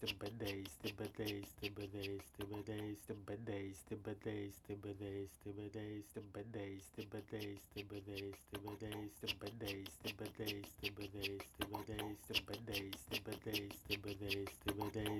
The bad days, the bad days, the bad days, the bad days, the bad days, the bad days, the bad days, the bad days, the bad days, the bad days, the bad days, the bad days, the bad days, the bad days, the bad days, the bad days, the bad days, the bad days, the bad days. step by day,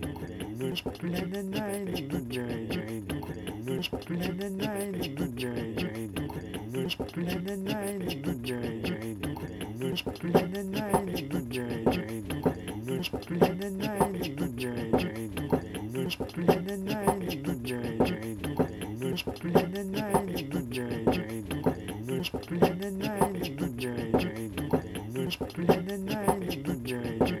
Jay Jay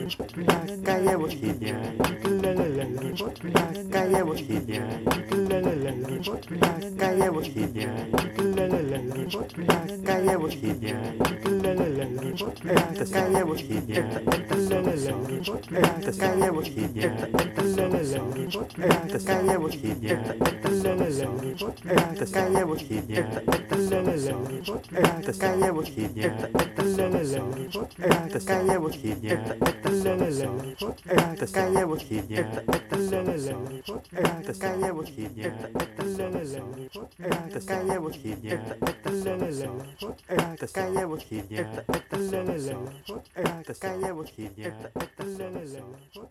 девушка, ля девушка, ля девушка, ля девушка, ля девушка, это девушки, это это девушки, это это девушки, это это девушки, это это девушки, это это девушки, это это девушки, это это это такая вот фигня, это это, такая вот фигня, это такая вот фигня, это это, такая вот фигня, это такая вот фигня, это такая вот фигня.